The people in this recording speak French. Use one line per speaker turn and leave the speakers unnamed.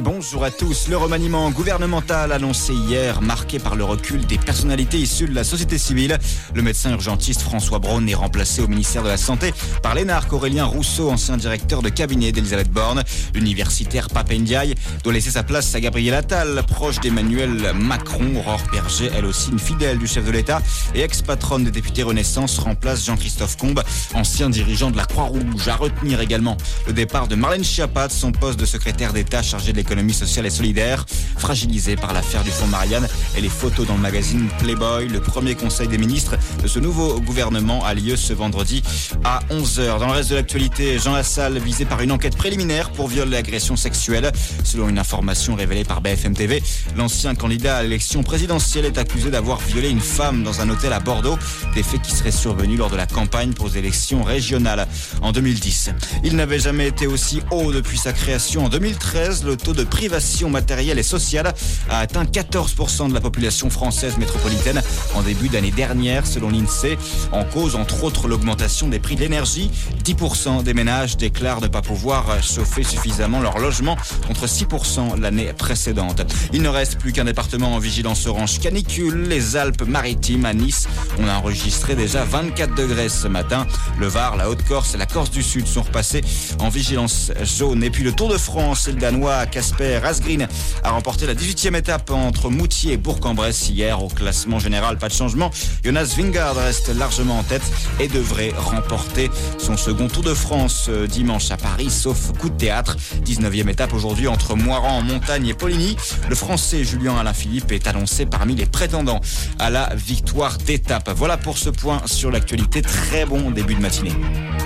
Bonjour à tous. Le remaniement gouvernemental annoncé hier, marqué par le recul des personnalités issues de la société civile. Le médecin urgentiste François Braun est remplacé au ministère de la Santé par l'énarque Aurélien Rousseau, ancien directeur de cabinet d'Elisabeth Borne. L'universitaire Papendiaï doit laisser sa place à Gabriel Attal, proche d'Emmanuel Macron. Aurore Berger, elle aussi une fidèle du chef de l'État et ex-patronne des députés Renaissance, remplace Jean-Christophe Combe, ancien dirigeant de la Croix-Rouge. À retenir également le départ de Marlène Schiappa son poste de secrétaire d'État chargé de l'économie sociale et solidaire, fragilisée par l'affaire du fonds Marianne et les photos dans le magazine Playboy. Le premier conseil des ministres de ce nouveau gouvernement a lieu ce vendredi à 11h. Dans le reste de l'actualité, Jean Lassalle visé par une enquête préliminaire pour viol et agression sexuelle. Selon une information révélée par BFM TV, l'ancien candidat à l'élection présidentielle est accusé d'avoir violé une femme dans un hôtel à Bordeaux, des faits qui seraient survenus lors de la campagne pour les élections régionales en 2010. Il n'avait jamais été aussi haut depuis sa création en 2013. Le taux de privation matérielle et sociale a atteint 14% de la population française métropolitaine en début d'année dernière, selon l'INSEE. En cause, entre autres, l'augmentation des prix de l'énergie. 10% des ménages déclarent ne pas pouvoir chauffer suffisamment leur logement contre 6% l'année précédente. Il ne reste plus qu'un département en vigilance orange canicule, les Alpes-Maritimes à Nice. On a enregistré déjà 24 degrés ce matin. Le Var, la Haute-Corse et la Corse du Sud sont repassés en vigilance jaune. Et puis le Tour de France, le Danois Casper Asgreen a remporté la 18e étape entre Moutier et Bourg-en-Bresse hier au classement général. Pas de changement. Jonas Vingard reste largement en tête et devrait remporter son second Tour de France euh, dimanche à Paris, sauf coup de théâtre. 19e étape aujourd'hui entre Moiran, Montagne et Poligny. Le Français Julien Alain Philippe est annoncé parmi les prétendants à la victoire d'étape. Voilà pour ce point sur l'actualité. Très bon début de matinée.